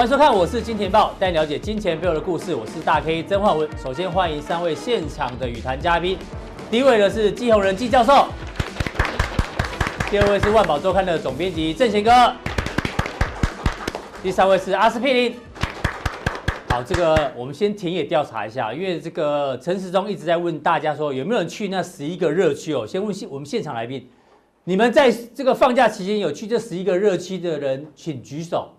欢迎收看，我是金钱爆，带你了解金钱背后的故事。我是大 K 曾焕文。首先欢迎三位现场的与谈嘉宾，第一位呢是季宏仁季教授，第二位是万宝周刊的总编辑郑贤哥，第三位是阿司匹林。好，这个我们先田野调查一下，因为这个陈时中一直在问大家说有没有人去那十一个热区哦。先问现我们现场来宾，你们在这个放假期间有去这十一个热区的人，请举手。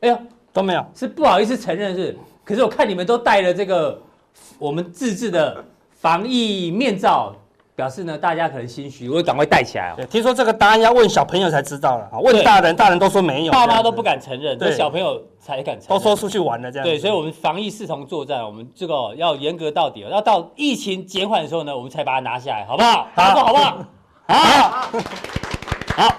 哎呀。都没有，是不好意思承认是，可是我看你们都戴了这个我们自制的防疫面罩，表示呢大家可能心虚，我赶快戴起来哦。听说这个答案要问小朋友才知道了，问大人，大人都说没有，爸妈都不敢承认，对。小朋友才敢承认，都说出去玩了这样。对，所以我们防疫视同作战，我们这个要严格到底，要到疫情减缓的时候呢，我们才把它拿下来，好不好？好，好不好？好，好。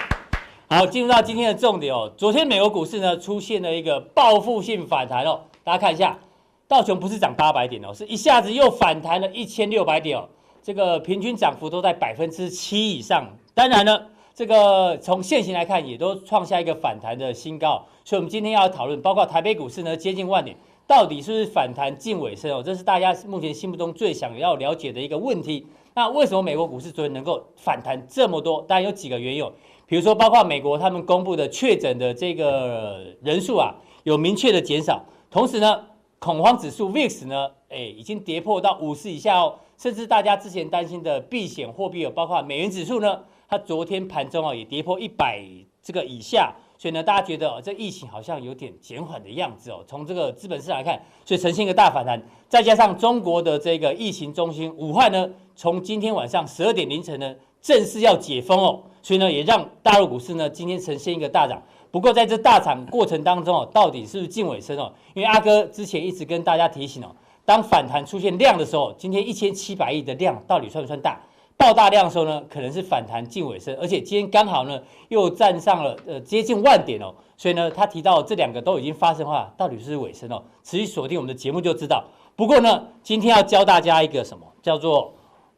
好，进入到今天的重点哦。昨天美国股市呢出现了一个报复性反弹哦，大家看一下，道琼不是涨八百点哦，是一下子又反弹了一千六百点哦，这个平均涨幅都在百分之七以上。当然呢，这个从现行来看，也都创下一个反弹的新高。所以，我们今天要讨论，包括台北股市呢接近万点，到底是不是反弹近尾声哦？这是大家目前心目中最想要了解的一个问题。那为什么美国股市昨天能够反弹这么多？当然有几个原因。比如说，包括美国他们公布的确诊的这个人数啊，有明确的减少。同时呢，恐慌指数 VIX 呢，哎，已经跌破到五十以下哦。甚至大家之前担心的避险货币有包括美元指数呢，它昨天盘中啊也跌破一百这个以下。所以呢，大家觉得哦，这疫情好像有点减缓的样子哦。从这个资本市场来看，所以呈现一个大反弹。再加上中国的这个疫情中心武汉呢，从今天晚上十二点凌晨呢，正式要解封哦。所以呢，也让大陆股市呢今天呈现一个大涨。不过在这大涨过程当中哦，到底是不是近尾声哦？因为阿哥之前一直跟大家提醒哦，当反弹出现量的时候，今天一千七百亿的量到底算不算大？爆大量的时候呢，可能是反弹近尾声。而且今天刚好呢又站上了呃接近万点哦，所以呢他提到这两个都已经发生的话，到底是不是尾声哦？持续锁定我们的节目就知道。不过呢，今天要教大家一个什么叫做？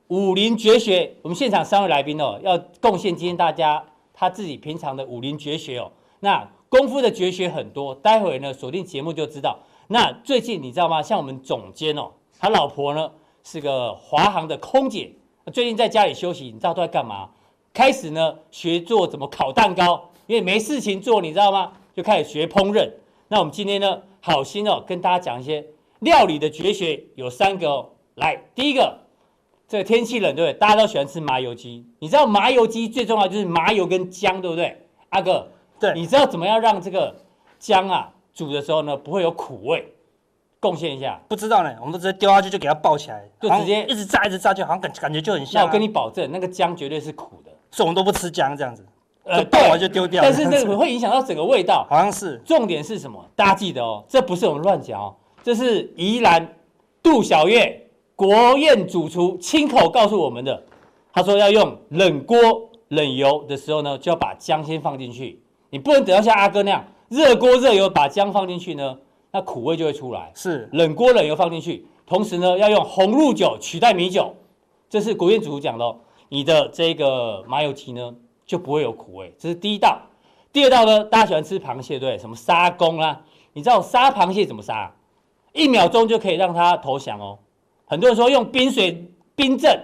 武林绝学，我们现场三位来宾哦，要贡献今天大家他自己平常的武林绝学哦。那功夫的绝学很多，待会呢锁定节目就知道。那最近你知道吗？像我们总监哦，他老婆呢是个华航的空姐，最近在家里休息，你知道都在干嘛？开始呢学做怎么烤蛋糕，因为没事情做，你知道吗？就开始学烹饪。那我们今天呢好心哦跟大家讲一些料理的绝学，有三个哦。来，第一个。这个天气冷，对不对？大家都喜欢吃麻油鸡。你知道麻油鸡最重要就是麻油跟姜，对不对？阿哥，对，你知道怎么样让这个姜啊煮的时候呢不会有苦味？贡献一下。不知道呢，我们都直接丢下去就给它爆起来，就直接一直炸一直炸，就好像感感觉就很像、啊。那我跟你保证，那个姜绝对是苦的，所以我们都不吃姜这样子，呃，爆完就丢掉。但是那个会影响到整个味道，好像是。重点是什么？大家记得哦，这不是我们乱讲哦，这是宜兰杜小月。国宴主厨亲口告诉我们的，他说要用冷锅冷油的时候呢，就要把姜先放进去。你不能等到像阿哥那样热锅热油把姜放进去呢，那苦味就会出来。是冷锅冷油放进去，同时呢要用红露酒取代米酒，这是国宴主厨讲的哦。你的这个麻油鸡呢就不会有苦味。这是第一道。第二道呢，大家喜欢吃螃蟹对？什么杀公啦？你知道杀螃蟹怎么杀？一秒钟就可以让它投降哦。很多人说用冰水冰镇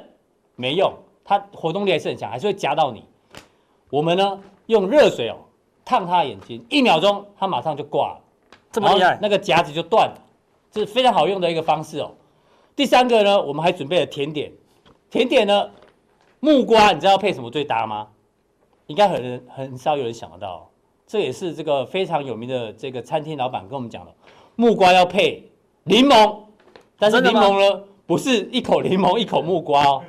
没用，它活动力还是很强，还是会夹到你。我们呢用热水哦烫它的眼睛，一秒钟它马上就挂了，这么厉害，那个夹子就断了，这是非常好用的一个方式哦。第三个呢，我们还准备了甜点，甜点呢木瓜，你知道配什么最搭吗？应该很很少有人想得到，这也是这个非常有名的这个餐厅老板跟我们讲的，木瓜要配柠檬，但是柠檬呢？不是一口柠檬一口木瓜哦，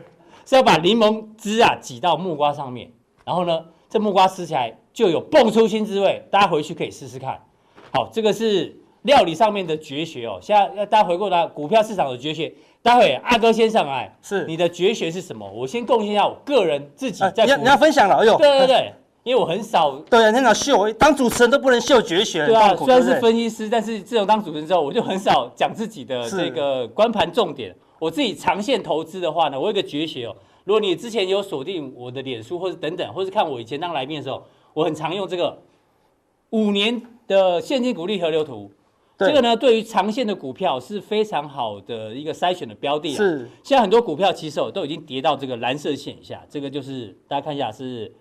是要把柠檬汁啊挤到木瓜上面，然后呢，这木瓜吃起来就有蹦出新滋味。大家回去可以试试看。好，这个是料理上面的绝学哦。现在要大家回过来，股票市场的绝学。待会阿哥先上来，是你的绝学是什么？我先贡献一下我个人自己在、啊。你要分享了，哎呦，对对对。因为我很少 对很少秀，当主持人都不能秀绝学。对啊，虽然是分析师，但是自从当主持人之后，我就很少讲自己的这个观盘重点。我自己长线投资的话呢，我有一个绝学哦。如果你之前有锁定我的脸书或者等等，或是看我以前当来宾的时候，我很常用这个五年的现金股利河流图。这个呢，对于长线的股票是非常好的一个筛选的标的。是，现在很多股票其实都已经跌到这个蓝色线以下，这个就是大家看一下是，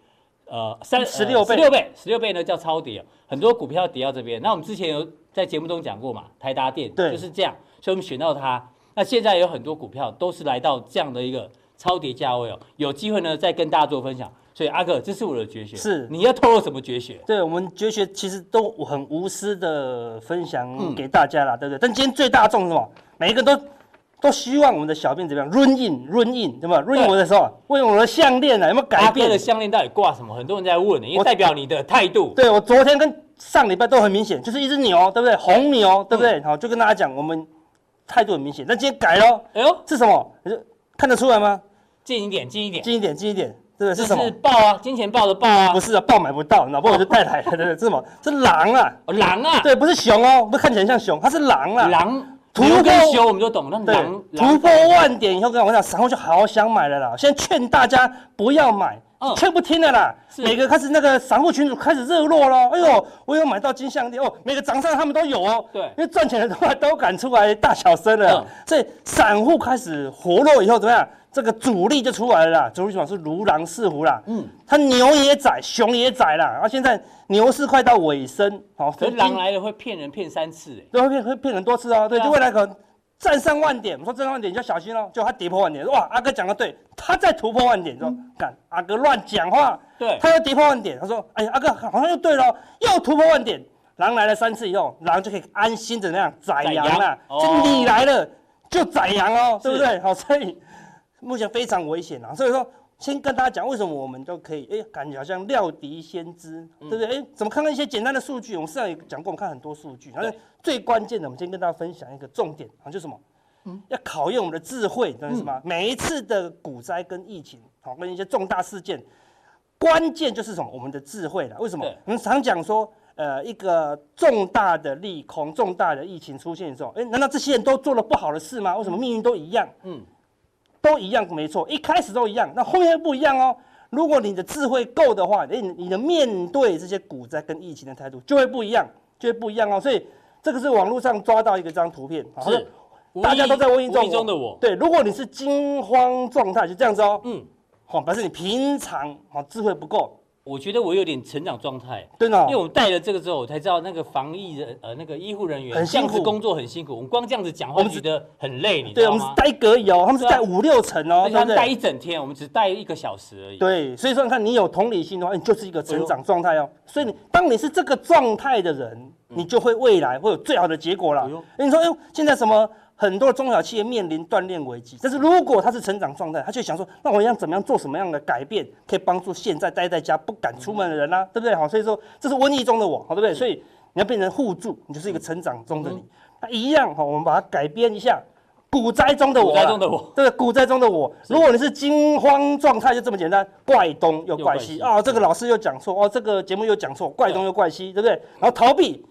呃，三十六倍，十六倍，十六倍呢叫超跌，很多股票跌到这边。那我们之前有在节目中讲过嘛，台达电就是这样，所以我们选到它。那现在有很多股票都是来到这样的一个超跌价位哦，有机会呢再跟大家做分享。所以阿哥，这是我的绝学。是，你要透露什么绝学？对，我们绝学其实都很无私的分享给大家啦，嗯、对不对？但今天最大众是什么？每一个都都希望我们的小编怎么样？run in，run in，对吧？run in 我的时候，问我的项链呢有没有改变？阿哥的项链到底挂什么？很多人在问，因为代表你的态度。对，我昨天跟上礼拜都很明显，就是一只牛，对不对？红牛，对不对？嗯、好，就跟大家讲，我们态度很明显。但今天改了，哎呦，是什么？看得出来吗？近一点，近一点，近一点，近一点。这个是什么？是豹啊，金钱豹的豹啊？不是啊，豹买不到，老婆我就带来了。对对，是什么？是狼啊！狼啊！对，不是熊哦，不是看起来像熊，它是狼啊！狼突破熊我们就懂了。狼突破万点以后，跟我讲，散户就好想买了啦。现在劝大家不要买，劝不听了啦。每个开始那个散户群主开始热络了。哎呦，我有买到金项链哦，每个涨上他们都有哦。对，因为赚钱的话都敢出来大小声了。所以散户开始活络以后怎么样？这个主力就出来了啦，主力什么？是如狼似虎啦，嗯，它牛也宰，熊也宰啦，然后现在牛市快到尾声，好，所以狼来了会骗人骗三次，对，会骗会骗人多次哦，对，就未来可能站上万点，我说站上万点你就要小心哦，就他跌破万点，哇，阿哥讲的对，他在突破万点，说看阿哥乱讲话，对，他要跌破万点，他说，哎呀，阿哥好像又对了，又突破万点，狼来了三次以后，狼就可以安心的那样宰羊了，就你来了就宰羊哦，对不对？好，所以。目前非常危险啊，所以说先跟大家讲为什么我们都可以，哎，感觉好像料敌先知，对不对？哎，怎么看到一些简单的数据？我们上也讲过，我们看很多数据，然后最关键的，我们先跟大家分享一个重点啊，就是什么？嗯，要考验我们的智慧，知道是吗？每一次的股灾跟疫情，好，跟一些重大事件，关键就是什么？我们的智慧了。为什么？我们常讲说，呃，一个重大的利空、重大的疫情出现的时候，哎，难道这些人都做了不好的事吗？为什么命运都一样？嗯。都一样，没错，一开始都一样，那后面不一样哦。如果你的智慧够的话，哎，你的面对这些股灾跟疫情的态度就会不一样，就会不一样哦。所以这个是网络上抓到一个张图片，是大家都在问中，中的我。对，如果你是惊慌状态，就这样子哦。嗯，好，表示你平常好智慧不够。我觉得我有点成长状态，对呢，因为我们带了这个之后，我才知道那个防疫人呃那个医护人员很辛苦，工作很辛苦。我们光这样子讲话，我们觉得很累，你知道吗？对，我们是待隔离哦，他们是待五六层哦，他们待一整天，我们只待一个小时而已。对，所以说你看，你有同理心的话，你就是一个成长状态哦。所以你当你是这个状态的人，你就会未来会有最好的结果了。你说，哎呦，现在什么？很多中小企业面临断炼危机，但是如果他是成长状态，他就想说，那我要怎么样做什么样的改变，可以帮助现在待在家不敢出门的人呢、对不对？好，所以说这是瘟疫中的我，好，对不对？所以你要变成互助，你就是一个成长中的你。那、嗯、一样，好，我们把它改编一下，股灾中的我，股灾中的我，对，股灾中的我。如果你是惊慌状态，就这么简单，怪东又怪西啊、哦，这个老师又讲错哦，这个节目又讲错，怪东又怪西，对不对？然后逃避。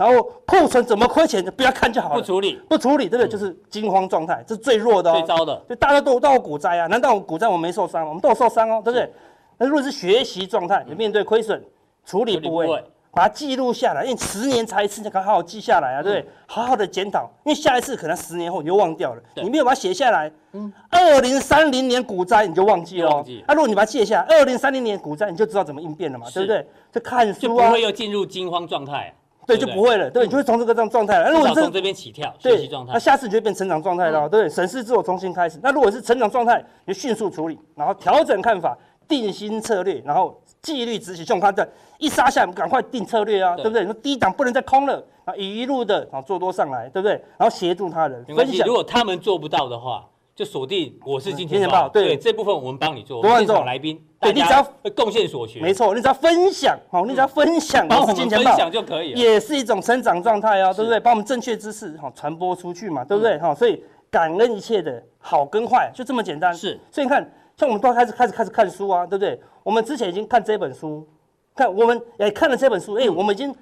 然后库存怎么亏钱，就不要看就好了。不处理，不处理，对不对？就是惊慌状态，这是最弱的哦。最糟的。就大家都都有股灾啊？难道我股灾我没受伤？我们都有受伤哦，对不对？那如果是学习状态，你面对亏损，处理部位，把它记录下来，因为十年才一次，你可好好记下来啊，对不对？好好的检讨，因为下一次可能十年后你就忘掉了。你没有把它写下来，嗯，二零三零年股灾你就忘记了。忘记。那如果你把它记下来，二零三零年股灾你就知道怎么应变了嘛，对不对？就看书啊，就不会又进入惊慌状态。对，就不会了，对，你就会从这个这样状态了。那如果从这边起跳，学习状态，那下次就会变成长状态了，对，审视自我，重新开始。那如果是成长状态，你就迅速处理，然后调整看法，定新策略，然后纪律执行。像我们看这一杀下来，赶快定策略啊，对不对？你说低档不能再空了，啊，一路的啊做多上来，对不对？然后协助他人分享。如果他们做不到的话。就锁定我是金钱豹，对这部分我们帮你做。现场来宾，对你只要贡献所学，没错，你只要分享，好，你只要分享，帮我们分享就可以，也是一种成长状态哦，对不对？把我们正确知识好传播出去嘛，对不对？哈，所以感恩一切的好跟坏，就这么简单。是，所以你看，像我们都开始开始开始看书啊，对不对？我们之前已经看这本书，看我们也看了这本书，哎，我们已经。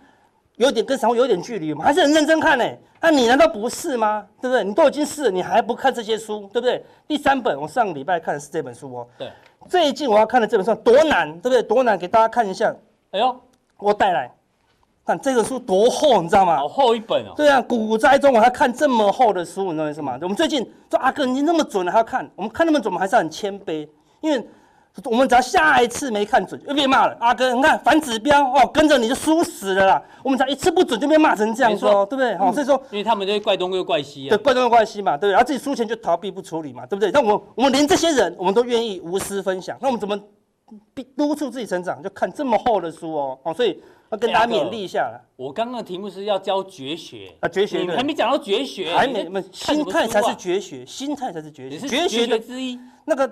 有点跟散户有点距离嘛，还是很认真看呢。那你难道不是吗？对不对？你都已经是了，你还不看这些书，对不对？第三本，我上个礼拜看的是这本书哦。对。最近我要看的这本书多难，对不对？多难，给大家看一下。哎呦，我带来看这个书多厚，你知道吗？好厚一本哦。对啊，股灾中我还看这么厚的书，你知道是吗？我们最近说阿哥，你那么准还要看？我们看那么准，我们还是很谦卑，因为我们只要下一次没看准，又被骂了。阿哥，你看反指标哦，跟着你就输死了啦。我们只要一次不准就被骂成这样说，对不对？好，所以说，因为他们就会怪东又怪西啊。对，怪东又怪西嘛，对不对？然后自己输钱就逃避不处理嘛，对不对？那我们我们连这些人，我们都愿意无私分享，那我们怎么督促自己成长？就看这么厚的书哦，哦，所以。要跟大家勉励一下了。我刚刚的题目是要教绝学啊，绝学，你还没讲到绝学，还没，心态才是绝学，心态才是绝学，绝学的之一。那个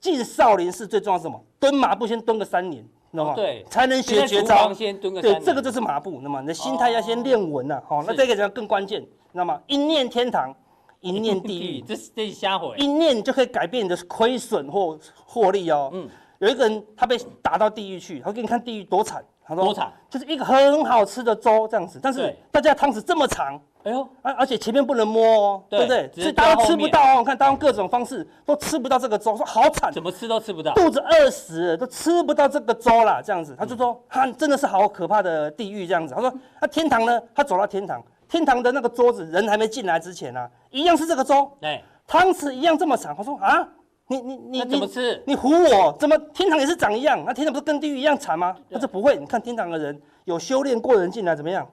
进少林寺最重要是什么？蹲马步先蹲个三年，知道吗？对，才能学绝招。先蹲个对，这个就是马步。那么你的心态要先练稳呐。好，那这个就更关键，知道吗？一念天堂，一念地狱，这是这是瞎回。一念就可以改变你的亏损或获利哦。嗯，有一个人他被打到地狱去，他给你看地狱多惨。多惨，就是一个很好吃的粥这样子，但是大家汤匙这么长，哎呦，而而且前面不能摸哦，对不对？所以大家都吃不到哦。看，大家用各种方式都吃不到这个粥，说好惨，怎么吃都吃不到，肚子饿死都吃不到这个粥啦。这样子，他就说，他真的是好可怕的地狱这样子。他说，那天堂呢？他走到天堂，天堂的那个桌子，人还没进来之前啊，一样是这个粥，对，汤匙一样这么长。他说啊。你你你怎么吃？你唬我？怎么天堂也是长一样？那天堂不是跟地狱一样惨吗？那这不会，你看天堂的人有修炼过的人进来怎么样？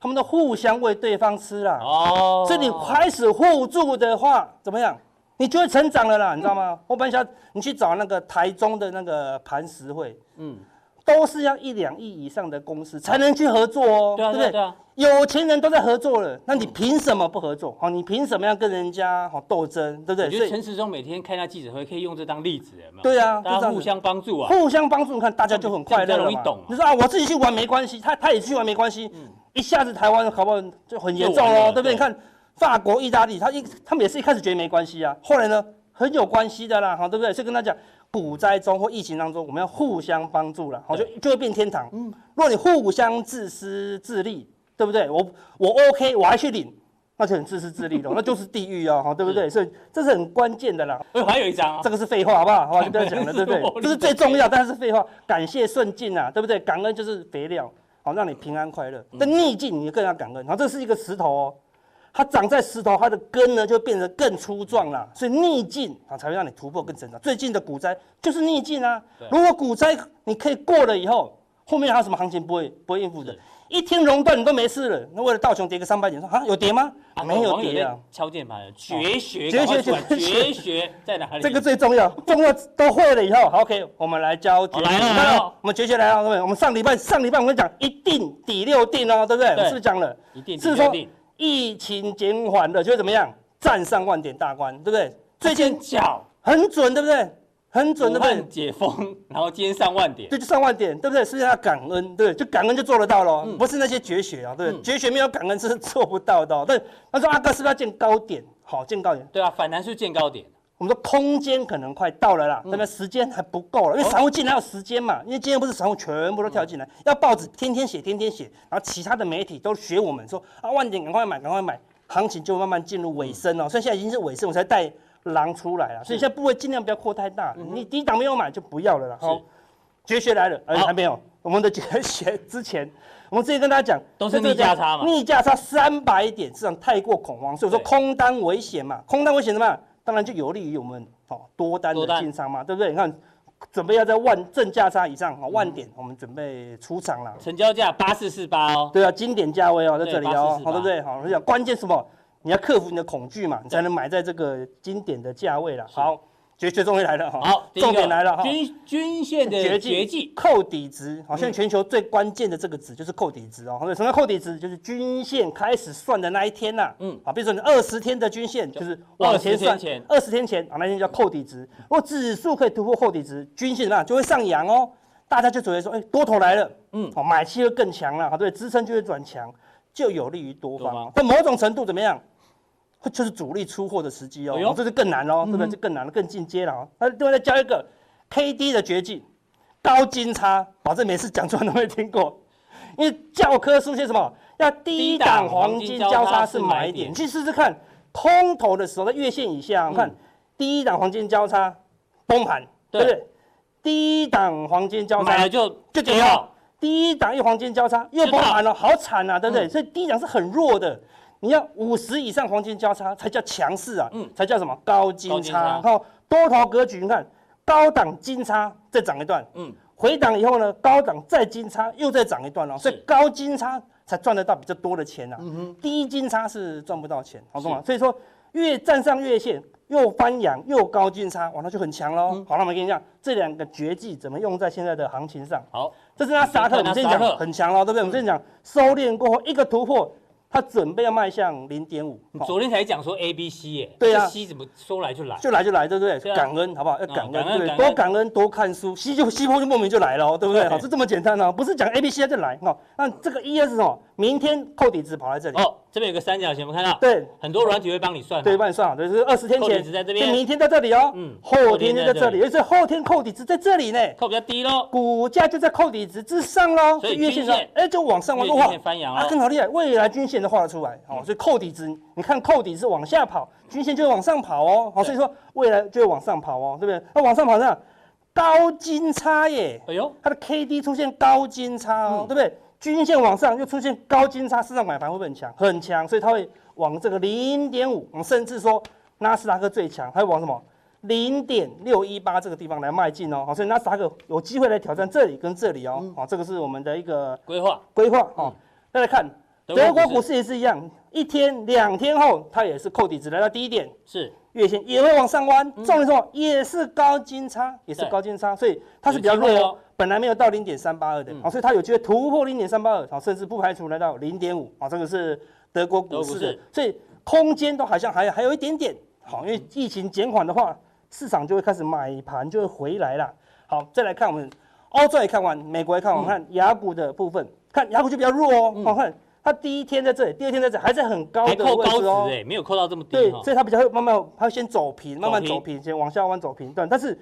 他们都互相喂对方吃啦。哦，所以你开始互助的话，怎么样？你就会成长了啦，你知道吗？我本来想你去找那个台中的那个磐石会，嗯。都是要一两亿以上的公司才能去合作哦，对不对？有钱人都在合作了，那你凭什么不合作？好，你凭什么要跟人家好斗争？对不对？我觉得陈时中每天开那记者会，可以用这当例子，有没有？对啊，大家互相帮助啊，互相帮助，你看大家就很快乐，容易懂。你说啊，我自己去玩没关系，他他也去玩没关系，一下子台湾好不好就很严重哦，对不对？你看法国、意大利，他一他们也是一开始觉得没关系啊，后来呢很有关系的啦，好，对不对？所以跟他讲。股灾中或疫情当中，我们要互相帮助了，好，就就会变天堂。嗯，若你互相自私自利，对不对？我我 OK，我还去领，那就很自私自利了，那就是地狱啊，哈，对不对？所以这是很关键的啦。我，还有一张，这个是废话，好不好？好，就不要讲了，对不对？这是最重要，但是废话。感谢顺境啊，对不对？感恩就是肥料，好，让你平安快乐。但逆境你更要感恩。好，这是一个石头哦。它长在石头，它的根呢就变得更粗壮了，所以逆境啊才会让你突破更成长。最近的股灾就是逆境啊。如果股灾你可以过了以后，后面还有什么行情不会不会应付的？一天熔断你都没事了，那为了道琼跌个三百点，说啊有跌吗？没有跌啊。敲键盘，绝学，绝学，绝学在哪里？这个最重要，重要都会了以后，好，OK，我们来教绝学。来了，我们绝学来了，各位，我们上礼拜上礼拜我跟你讲一定底六定哦，对不对？是不是讲了？一定，是说？疫情减缓了，就会怎么样？站上万点大关，对不对？最近脚很准，对不对？很准，对不对？解封，然后今天上万点，对，就上万点，对不对？是不是要感恩？对，就感恩就做得到了，不是那些绝学啊，对，绝学没有感恩是做不到的。对，他说阿哥是不是要见高点？好，见高点。对啊，反弹是见高点。我们说空间可能快到了啦，对不对？时间还不够了，因为散户进来有时间嘛。因为今天不是散户全部都跳进来，要报纸天天写，天天写，然后其他的媒体都学我们说啊，万点赶快买，赶快买。行情就慢慢进入尾声哦，所以现在已经是尾声，我才带狼出来了。所以现在部位尽量不要扩太大，你低档没有买就不要了啦。好，绝学来了，而且还没有。我们的绝学之前，我们之前跟大家讲，都是逆价差嘛，逆价差三百点，市场太过恐慌，所以说空单危险嘛，空单危险什么？当然就有利于我们哦多单的进仓嘛，对不对？你看。准备要在万正价差以上啊，万点，我们准备出场了。成交价八四四八哦。对啊，经典价位哦，在这里哦，好对不对？好，我讲关键什么？你要克服你的恐惧嘛，你才能买在这个经典的价位了。好。绝学终于来了哈，好，重点来了哈，均均线的绝技扣底值，好，现在全球最关键的这个值就是扣底值哦。什么叫扣底值？就是均线开始算的那一天呐，嗯，好，比如说你二十天的均线就是往前算，二十天前啊，那天叫扣底值。如果指数可以突破扣底值，均线怎么样？就会上扬哦，大家就觉得说，哎，多头来了，嗯，好，买气会更强了，好，对，支撑就会转强，就有利于多方。在某种程度怎么样？就是主力出货的时机哦，这是更难喽，对不对？就更难了，更进阶了哦！那另外再教一个 K D 的绝技，高金叉，保证每次讲出来都没听过。因为教科书写什么？要低档黄金交叉是买点，你去试试看。空头的时候在月线以下，看低档黄金交叉崩盘，对不对？低档黄金交叉买了就就跌了，第一档又黄金交叉又崩盘了，好惨啊，对不对？嗯、所以第一档是很弱的，你要五十以上黄金交叉才叫强势啊，嗯，才叫什么高金叉。然后多头格局，你看高档金叉再涨一段，嗯，回档以后呢，高档再金叉又再涨一段了，所以高金叉才赚得到比较多的钱啊，嗯哼，低金叉是赚不到钱，好懂吗？所以说越站上月线。又翻阳又高金叉，哇，那就很强喽。嗯、好，那我们跟你讲这两个绝技怎么用在现在的行情上。好，这是纳斯达克，我们先讲很强喽，对不对？我们先讲收敛过后一个突破。他准备要迈向零点五，昨天才讲说 A B C 耶，对啊，C 怎么说来就来，就来就来，对不对？感恩好不好？要感恩，对，多感恩多看书，C 就 C 波就莫名就来了，对不对？好，是这么简单哦，不是讲 A B C 就来，哦，那这个 E S 是什么？明天扣底值跑在这里，哦，这边有个三角形，我们看到，对，很多软体会帮你算，对，帮你算好，就是二十天前，扣底值在这边，明天在这里哦，嗯，后天就在这里，而且后天扣底值在这里呢，扣比较低喽，股价就在扣底值之上喽，所以月线上，哎，就往上往上画，翻阳啊，更好厉害，未来均线都画得出来，好。所以扣底值，你看扣底是往下跑，均线就会往上跑哦。好，所以说未来就会往上跑哦，对不对？那往上跑这高金叉耶，哎呦，它的 K D 出现高金叉哦，对不对？均线往上又出现高金叉，市场买盘会不会很强？很强，所以它会往这个零点五，我们甚至说纳斯达克最强，它会往什么？零点六一八这个地方来迈进哦。好，所以纳斯达克有机会来挑战这里跟这里哦。好，这个是我们的一个规划。规划哦。大家看德国股市。也是一样。一天两天后，它也是扣底值来到低点，是。月线也会往上弯，重点说也是高金叉，也是高金叉，所以它是比较弱哦，本来没有到零点三八二的，好，所以它有机会突破零点三八二，好，甚至不排除来到零点五，啊，这个是德国股市的，所以空间都好像还还有一点点，好，因为疫情减缓的话，市场就会开始买盘就会回来了，好，再来看我们欧洲也看完，美国也看完，看雅股的部分，看雅股就比较弱哦，好看。它第一天在这里，第二天在这里，还在很高的位置哦，没有扣到这么低。对，所以它比较会慢慢，它会先走平，慢慢走平，先往下弯走平段。但是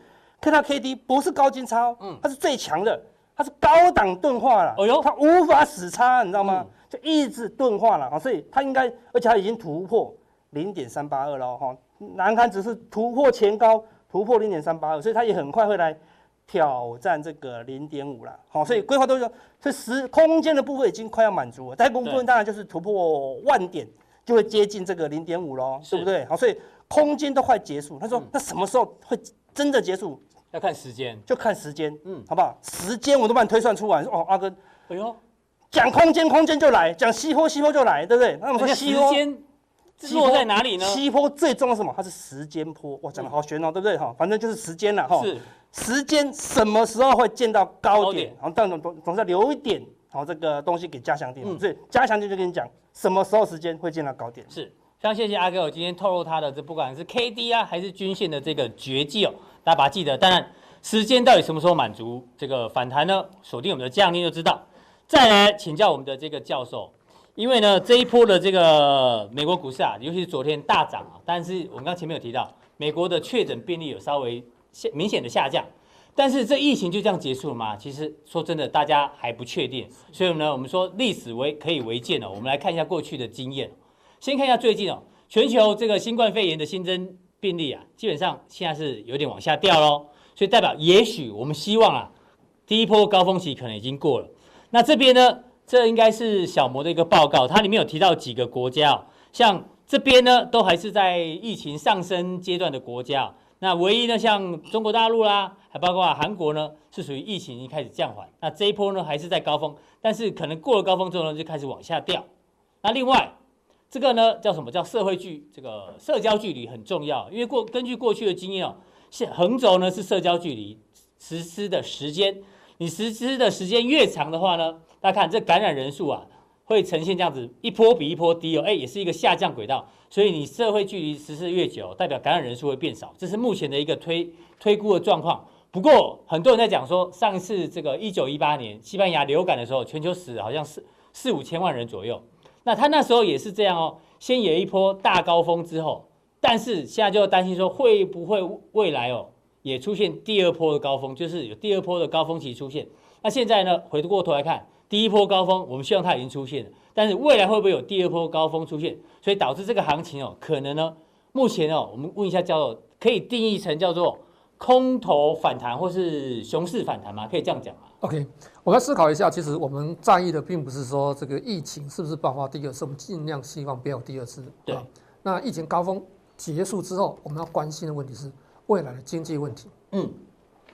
看到 K D 不是高金叉，嗯，它是最强的，它是高档钝化了。哦呦，它无法死叉，你知道吗？就一直钝化了啊，所以它应该，而且它已经突破零点三八二了哈。难堪只是突破前高，突破零点三八二，所以它也很快会来。挑战这个零点五了，好，所以规划都是说，这时空间的部分已经快要满足了，在部分当然就是突破万点就会接近这个零点五喽，对不对？好，所以空间都快结束。他说，那什么时候会真的结束？要看时间，就看时间，嗯，好不好？时间我都帮你推算出来。哦，阿哥，哎呦，讲空间，空间就来；讲西坡，西坡就来，对不对？那我们说西坡。落在哪里呢？西坡最重要是什么？它是时间坡。哇，讲的好玄哦，对不对？哈，反正就是时间了哈。是。时间什么时候会见到高点？然后但总总总是要留一点，好这个东西给加强点。嗯。所以加强点就跟你讲，什么时候时间会见到高点？是。非常谢谢阿哥，我今天透露他的这不管是 K D 啊，还是均线的这个绝技哦，大家把它记得。当然，时间到底什么时候满足这个反弹呢？锁定我们的加强錠就知道。再来请教我们的这个教授。因为呢，这一波的这个美国股市啊，尤其是昨天大涨啊，但是我们刚前面有提到，美国的确诊病例有稍微明显的下降，但是这疫情就这样结束了吗？其实说真的，大家还不确定。所以呢，我们说历史为可以为鉴哦，我们来看一下过去的经验。先看一下最近哦，全球这个新冠肺炎的新增病例啊，基本上现在是有点往下掉喽，所以代表也许我们希望啊，第一波高峰期可能已经过了。那这边呢？这应该是小摩的一个报告，它里面有提到几个国家哦，像这边呢，都还是在疫情上升阶段的国家。那唯一呢，像中国大陆啦，还包括韩国呢，是属于疫情已经开始降缓。那这一波呢，还是在高峰，但是可能过了高峰之后呢，就开始往下掉。那另外这个呢，叫什么？叫社会距，这个社交距离很重要，因为过根据过去的经验哦，是横轴呢是社交距离实施的时间，你实施的时间越长的话呢，大家看这感染人数啊，会呈现这样子一波比一波低哦，哎，也是一个下降轨道。所以你社会距离实施越久，代表感染人数会变少，这是目前的一个推推估的状况。不过很多人在讲说，上次这个一九一八年西班牙流感的时候，全球死好像是四五千万人左右。那他那时候也是这样哦，先有一波大高峰之后，但是现在就担心说会不会未来哦也出现第二波的高峰，就是有第二波的高峰期出现。那现在呢，回过头来看。第一波高峰，我们希望它已经出现了，但是未来会不会有第二波高峰出现？所以导致这个行情哦，可能呢，目前哦，我们问一下叫做，可以定义成叫做空头反弹或是熊市反弹吗？可以这样讲？OK，我们来思考一下，其实我们在意的并不是说这个疫情是不是爆发第二次，我们尽量希望不要有第二次。对，那疫情高峰结束之后，我们要关心的问题是未来的经济问题。嗯，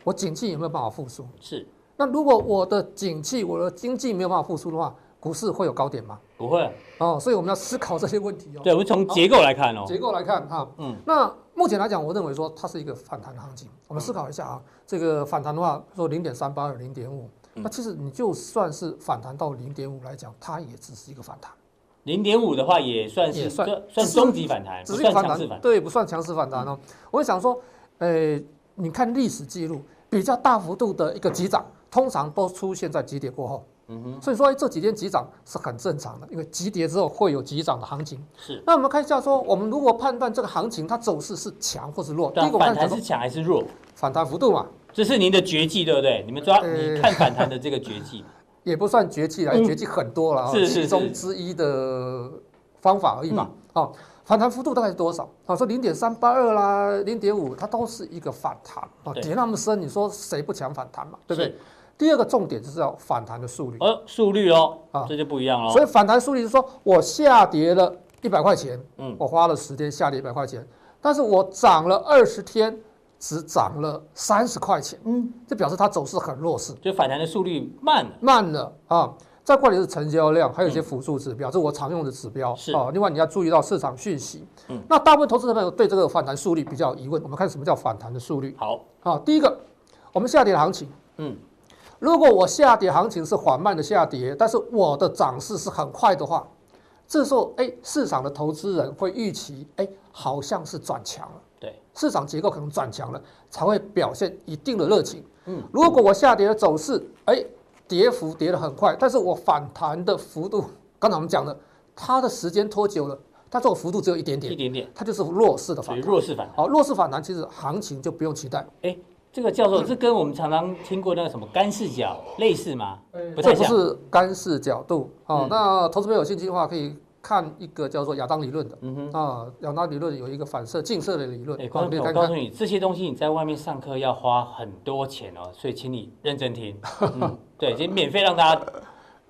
我景气有没有办法复苏？是。那如果我的景气、我的经济没有办法复苏的话，股市会有高点吗？不会。哦，所以我们要思考这些问题哦。对，我们从结构来看哦。结构来看哈，嗯，那。目前来讲，我认为说它是一个反弹的行情。我们思考一下啊，这个反弹的话，说零点三八二、零点五，那其实你就算是反弹到零点五来讲，它也只是一个反弹。零点五的话也算是算算中级反弹，只是一个反弹，对，不算强势反弹哦。我想说，呃，你看历史记录，比较大幅度的一个急涨，通常都出现在急跌过后。嗯哼，所以说这几天急涨是很正常的，因为急跌之后会有急涨的行情。是，那我们看一下说，我们如果判断这个行情它走势是强或是弱，第一个反弹是强还是弱？反弹幅度嘛，这是您的绝技，对不对？你们抓你看反弹的这个绝技，也不算绝技啦，绝技很多了，是其中之一的方法而已嘛。好，反弹幅度大概是多少？好，说零点三八二啦，零点五，它都是一个反弹啊，跌那么深，你说谁不抢反弹嘛？对不对？第二个重点就是要反弹的速率，呃，速率哦，啊，这就不一样了。所以反弹速率是说我下跌了一百块钱，嗯，我花了十天下跌一百块钱，但是我涨了二十天，只涨了三十块钱，嗯，这表示它走势很弱势，就反弹的速率慢了，慢了啊。再过来是成交量，还有一些辅助指标，这是我常用的指标，是。啊。另外你要注意到市场讯息，嗯，那大部分投资者朋友对这个反弹速率比较有疑问，我们看什么叫反弹的速率？好，啊，第一个，我们下跌的行情，嗯。如果我下跌行情是缓慢的下跌，但是我的涨势是很快的话，这时候哎，市场的投资人会预期哎，好像是转强了，对，市场结构可能转强了，才会表现一定的热情。嗯，如果我下跌的走势哎，跌幅跌得很快，但是我反弹的幅度，刚才我们讲的，它的时间拖久了，它这个幅度只有一点点，一点点，它就是弱势的反弹，弱势反弹。好，弱势反弹其实行情就不用期待。哎。这个教授，这跟我们常常听过那个什么干视角类似吗？不太像，这不是干视角度。好，那投资朋友有兴趣的话，可以看一个叫做亚当理论的。嗯哼，啊，亚当理论有一个反射近射的理论。哎，观众朋友，我告诉你，这些东西你在外面上课要花很多钱哦，所以请你认真听。嗯，对，先免费让大家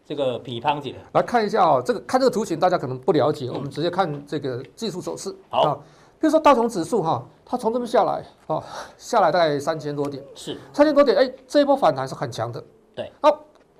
这个比方解。来看一下哦，这个看这个图形大家可能不了解，我们直接看这个技术走势。好。比如说道琼指数哈，它从这边下来，哦，下来大概三千多点，是。三千多点，哎，这一波反弹是很强的，对，哦，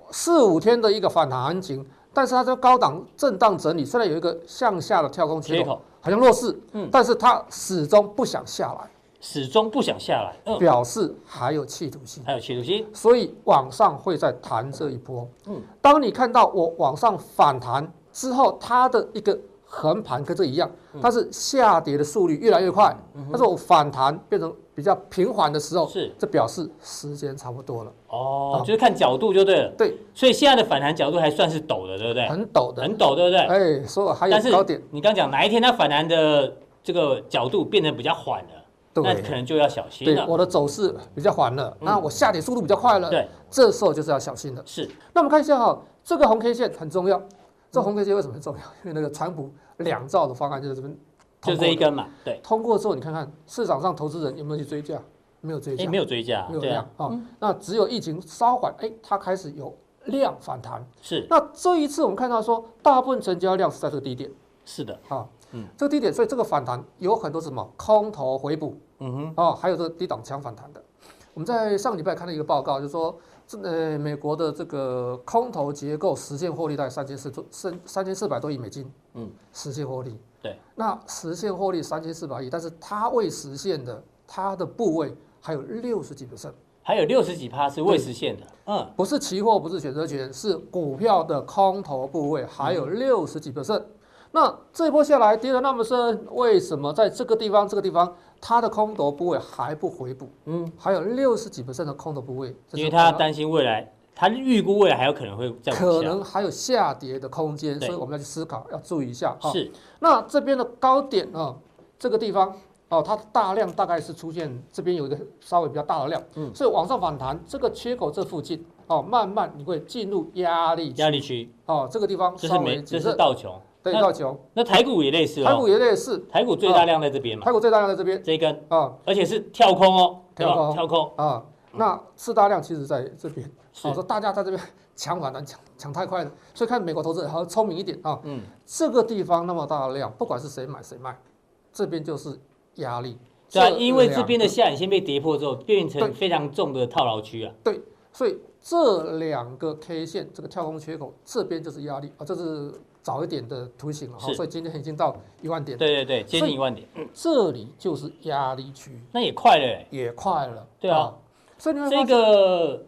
四五天的一个反弹行情，但是它这个高档震荡整理，虽然有一个向下的跳空缺口，好像弱势，嗯，但是它始终不想下来，始终不想下来，嗯，表示还有企图心，还有企图心，所以往上会再弹这一波，嗯，当你看到我往上反弹之后，它的一个。横盘跟这一样，它是下跌的速率越来越快，但是我反弹变成比较平缓的时候，是这表示时间差不多了。哦，就是看角度就对了。对，所以现在的反弹角度还算是陡的，对不对？很陡的，很陡，对不对？哎，说还有高点。你刚讲哪一天它反弹的这个角度变得比较缓了，那可能就要小心了。对，我的走势比较缓了，那我下跌速度比较快了，对，这时候就是要小心的。是。那我们看一下哈，这个红 K 线很重要。这红 K 线为什么很重要？因为那个川普两兆的方案就在这边，就这一根嘛。对，通过之后，你看看市场上投资人有没有去追价？没有追价，没有追价，没有量啊。那只有疫情稍缓，哎，它开始有量反弹。是。那这一次我们看到说，大部分成交量是在这个低点。是的，啊，嗯，这个低点，所以这个反弹有很多什么空头回补。嗯哼。哦，还有这个低档强反弹的。我们在上礼拜看到一个报告，就是说。呃，美国的这个空头结构实现获利大概三千四多三三千四百多亿美金，嗯，实现获利。对，那实现获利三千四百亿，但是它未实现的，它的部位还有六十几个 percent，还有六十几趴是未实现的。嗯，不是期货，不是选择权，是股票的空头部位还有六十几个 percent。那这一波下来跌得那么深，为什么在这个地方这个地方？它的空头部位还不回补，嗯，还有六十几%的空头部位，因为他担心未来，他预估未来还有可能会再可能还有下跌的空间，所以我们要去思考，要注意一下。是，那这边的高点啊，这个地方哦，它大量大概是出现这边有一个稍微比较大的量，嗯，所以往上反弹，这个缺口这附近哦，慢慢你会进入压力压力区。哦，这个地方稍微这是道琼。对，道琼，那台股也类似哦。台股也类似，台股最大量在这边嘛。台股最大量在这边，这一根啊，而且是跳空哦。跳空，跳空啊。那四大量其实在这边，我说大家在这边抢反弹抢抢太快了，所以看美国投资人还要聪明一点啊。嗯，这个地方那么大的量，不管是谁买谁卖，这边就是压力。对啊，因为这边的下影线被跌破之后，变成非常重的套牢区啊。对，所以这两个 K 线这个跳空缺口，这边就是压力啊，这是早一点的图形了哈。所以今天已经到一万点。对对对，接近一万点。嗯，这里就是压力区。那也快了，也快了。对啊。所以这个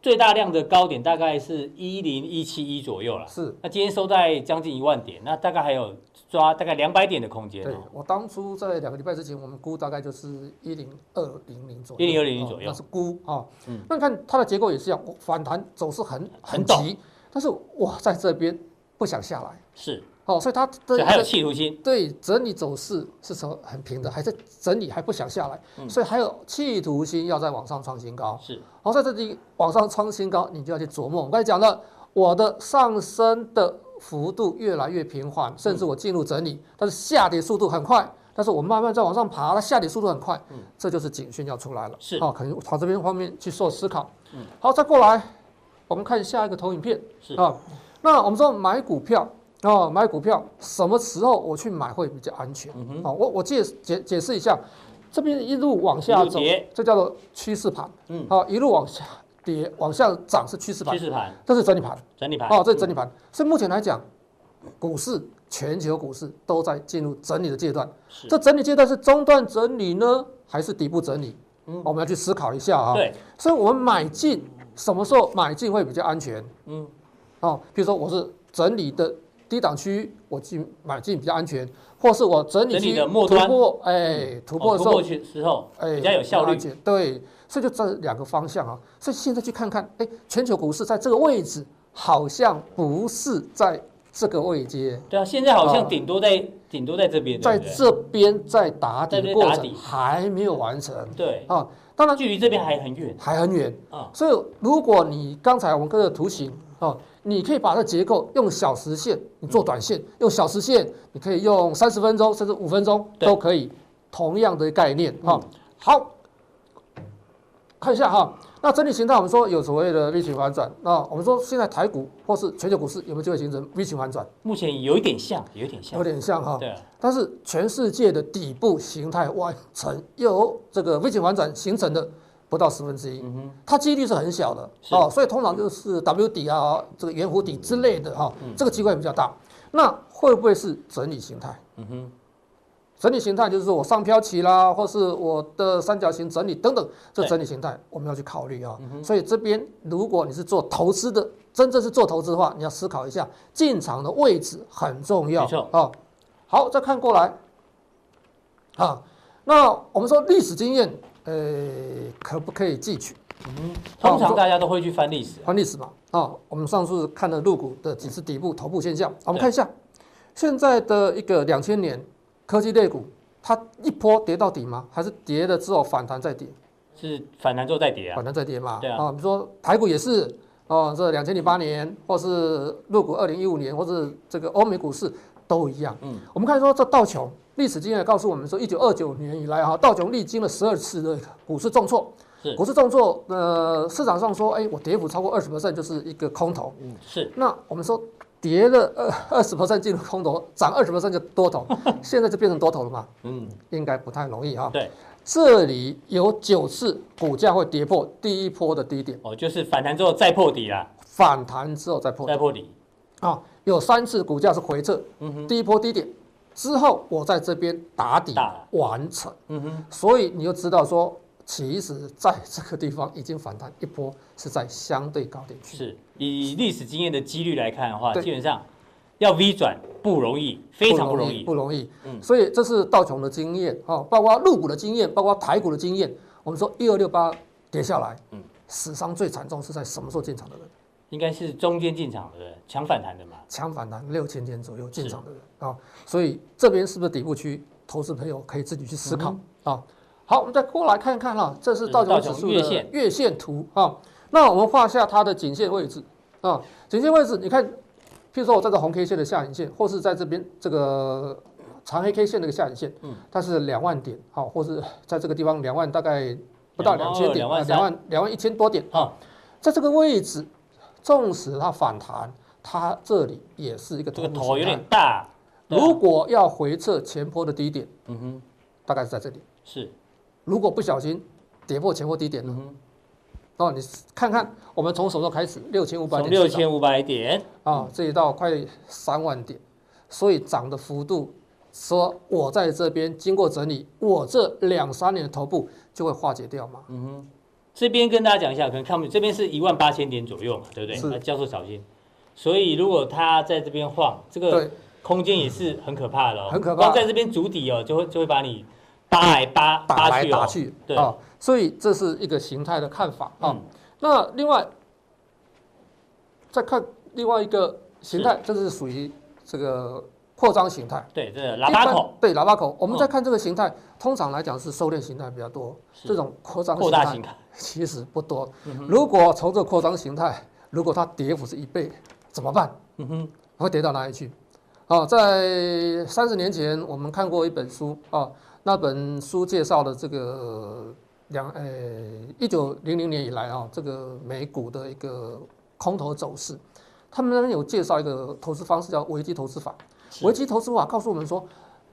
最大量的高点大概是一零一七一左右了。是。那今天收在将近一万点，那大概还有抓大概两百点的空间。对，我当初在两个礼拜之前，我们估大概就是一零二零零左右。一零二零零左右。那是估啊。嗯。那你看它的结构也是一样，反弹走势很很急，但是哇，在这边不想下来。是。哦，所以它的还有企图心，对，整理走势是说很平的，还在整理，还不想下来，嗯、所以还有企图心要再往上创新高。是，好，在这里往上创新高，你就要去琢磨。我刚才讲了，我的上升的幅度越来越平缓，甚至我进入整理，嗯、但是下跌速度很快，但是我慢慢再往上爬，它下跌速度很快，嗯，这就是警讯要出来了。是，好，可能朝这边方面去做思考。嗯，好，再过来，我们看下一个投影片。是啊，那我们说买股票。哦，买股票什么时候我去买会比较安全？嗯，哦，我我解解解释一下，这边一路往下走，这叫做趋势盘。嗯，好，一路往下跌，往下涨是趋势盘。趋势盘，这是整理盘。整理盘。哦，这是整理盘。所以目前来讲，股市全球股市都在进入整理的阶段。是。这整理阶段是中段整理呢，还是底部整理？嗯，我们要去思考一下啊。对。所以我们买进什么时候买进会比较安全？嗯。哦，比如说我是整理的。低档区我进买进比较安全，或是我整理期突破，哎，突破的时候，哎，比较有效率。对，所以就这两个方向啊。所以现在去看看，哎，全球股市在这个位置好像不是在这个位阶。对啊，现在好像顶多在顶多在这边，在这边在打底的过程还没有完成。对啊，当然距离这边还很远，还很远啊。所以如果你刚才我们看的图形啊。你可以把这结构用小时线，你做短线；用小时线，你可以用三十分钟甚至五分钟都可以。同样的概念哈。好，看一下哈。那整体形态，我们说有所谓的 V 型反转。那我们说现在台股或是全球股市有没有机会形成 V 型反转？目前有一点像，有点像，有点像哈。对。但是全世界的底部形态完成，由这个 V 型反转形成的。不到十分之一，它几率是很小的哦，所以通常就是 W 底啊，这个圆弧底之类的哈，这个机会比较大。那会不会是整理形态？嗯哼，整理形态就是说我上飘起啦，或是我的三角形整理等等，这整理形态我们要去考虑啊。所以这边如果你是做投资的，真正是做投资的话，你要思考一下进场的位置很重要。啊。好，再看过来啊，那我们说历史经验。呃，可不可以汲取？嗯，通常大家都会去翻历史，翻历史嘛。啊，我们上次看了入股的几次底部头部现象，我们看一下现在的一个两千年科技类股，它一波跌到底吗？还是跌了之后反弹再跌？是反弹之后再跌啊？反弹再跌嘛？对啊。比如说台股也是，哦，这两千零八年，或是入股二零一五年，或是这个欧美股市都一样。嗯，我们看说这道琼。历史经验告诉我们说，一九二九年以来哈，道琼历经了十二次的股市重挫。是股市重挫，呃，市场上说，哎，我跌幅超过二十 percent 就是一个空头。嗯，是。那我们说跌了二二十 percent 进入空头，涨二十 percent 就多头，现在就变成多头了嘛？嗯，应该不太容易哈。对，这里有九次股价会跌破第一波的低点。哦，就是反弹之后再破底啦。反弹之后再破。再破底。啊，有三次股价是回撤，嗯哼，第一波低点。之后我在这边打底完成，嗯哼，所以你就知道说，其实在这个地方已经反弹一波，是在相对高点区。是以历史经验的几率来看的话，基本上要 V 转不容易，非常不容易，不容易。嗯，所以这是道琼的经验啊，包括入股的经验，包括台股的经验。我们说一二六八跌下来，嗯，死伤最惨重是在什么时候进场的人？应该是中间进场的人，抢反弹的嘛？抢反弹六千点左右进场的人啊、哦，所以这边是不是底部区？投资朋友可以自己去思考啊。好，我们再过来看看哈，这是道琼指数的月线图啊、哦。那我们画下它的颈线位置啊，颈、哦、线位置，你看，譬如说我在这红 K 线的下影线，或是在这边这个长黑 K 线的一个下影线，嗯，它是两万点，好，或是在这个地方两万大概不到两千点，两万两万一千多点啊，在这个位置，纵使它反弹，它这里也是一个这个头有点大。如果要回测前坡的低点，嗯哼，大概是在这里。是，如果不小心跌破前波低点呢？哦，你看看，我们从什么时候开始？六千五百点，六千五百点啊，这一道快三万点，所以涨的幅度，说我在这边经过整理，我这两三年的头部就会化解掉嘛。嗯哼，这边跟大家讲一下，可能看不这边是一万八千点左右嘛，对不对？是，教授小心。所以如果它在这边晃，这个空间也是很可怕的哦，很可怕。光在这边筑底哦，就会就会把你扒来扒打来打去，对啊。所以这是一个形态的看法啊。嗯、那另外再看另外一个形态，这是属于这个扩张形态。对，这喇叭口。对，喇叭口。我们再看这个形态，通常来讲是收敛形态比较多。这种扩张形态其实不多。如果从这扩张形态，如果它跌幅是一倍，怎么办？嗯哼，会跌到哪里去？啊，在三十年前我们看过一本书啊，那本书介绍的这个。两呃，一九零零年以来啊，这个美股的一个空头走势，他们那边有介绍一个投资方式叫危机投资法。危机投资法告诉我们说，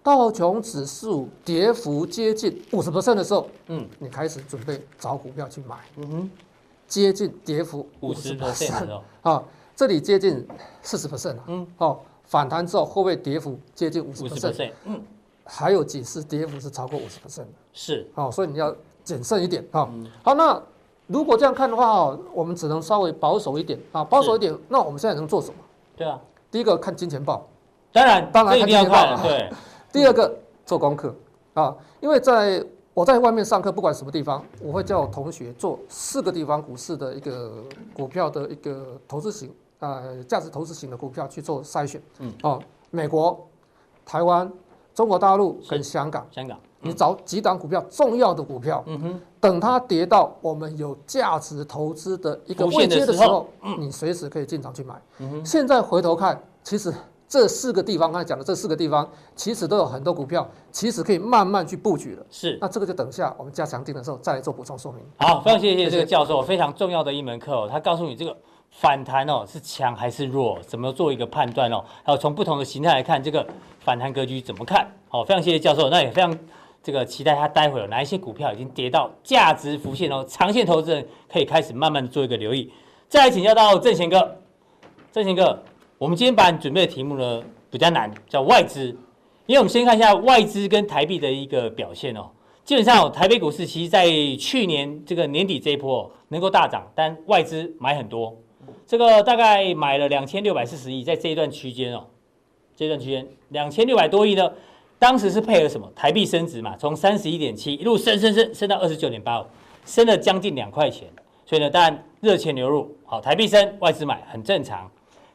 道琼指数跌幅接近五十 percent 的时候，嗯，你开始准备找股票去买。嗯哼，接近跌幅五十 percent 啊，这里接近四十 percent 嗯，好，反弹之后会不会跌幅接近五十 percent？嗯，还有几次跌幅是超过五十 percent 的？是，好，所以你要。谨慎一点啊！好，那如果这样看的话，我们只能稍微保守一点啊，保守一点。那我们现在能做什么？对啊，第一个看金钱报，当然当然一定要看。对，第二个做功课。啊，因为在我在外面上课，不管什么地方，我会叫我同学做四个地方股市的一个股票的一个投资型啊，价值投资型的股票去做筛选。嗯，哦，美国、台湾、中国大陆跟香港，香港。你找几档股票，重要的股票，嗯哼，等它跌到我们有价值投资的一个位阶的时候，你随时可以进场去买。嗯哼，现在回头看，其实这四个地方，刚才讲的这四个地方，其实都有很多股票，其实可以慢慢去布局了。是，那这个就等下我们加强定的时候再来做补充说明。好，非常谢谢这个教授，非常重要的一门课哦，他告诉你这个反弹哦是强还是弱，怎么做一个判断哦，还有从不同的形态来看这个反弹格局怎么看。好，非常谢谢教授，那也非常。这个期待它待会有哪一些股票已经跌到价值浮现哦，长线投资人可以开始慢慢的做一个留意。再来请教到正贤哥，正贤哥，我们今天把你准备的题目呢比较难，叫外资，因为我们先看一下外资跟台币的一个表现哦。基本上台北股市其实在去年这个年底这一波能够大涨，但外资买很多，这个大概买了两千六百四十亿，在这一段区间哦，这段区间两千六百多亿呢。当时是配合什么？台币升值嘛，从三十一点七一路升升升升到二十九点八五，升了将近两块钱。所以呢，当然热钱流入，好，台币升，外资买很正常。